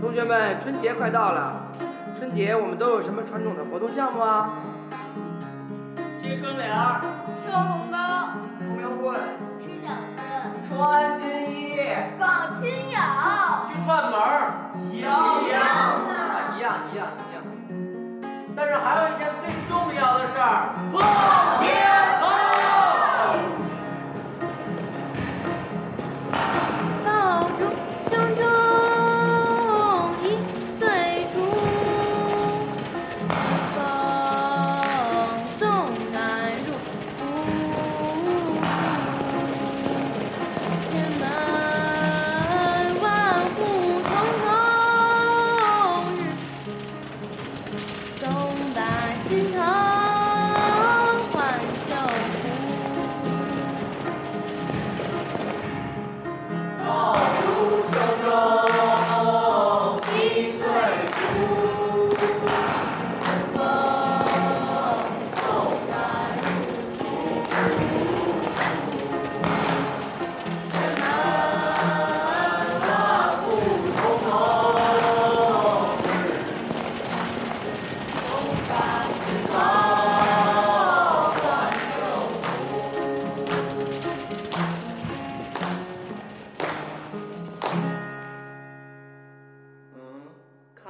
同学们，春节快到了，春节我们都有什么传统的活动项目啊？接春联儿、收红包、童谣会、吃饺子、穿新衣、访亲友，去串门儿，一样一样的啊一样一样一样。但是还有一件最重要的事儿，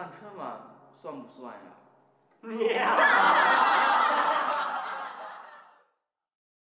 看春晚算不算呀？喵。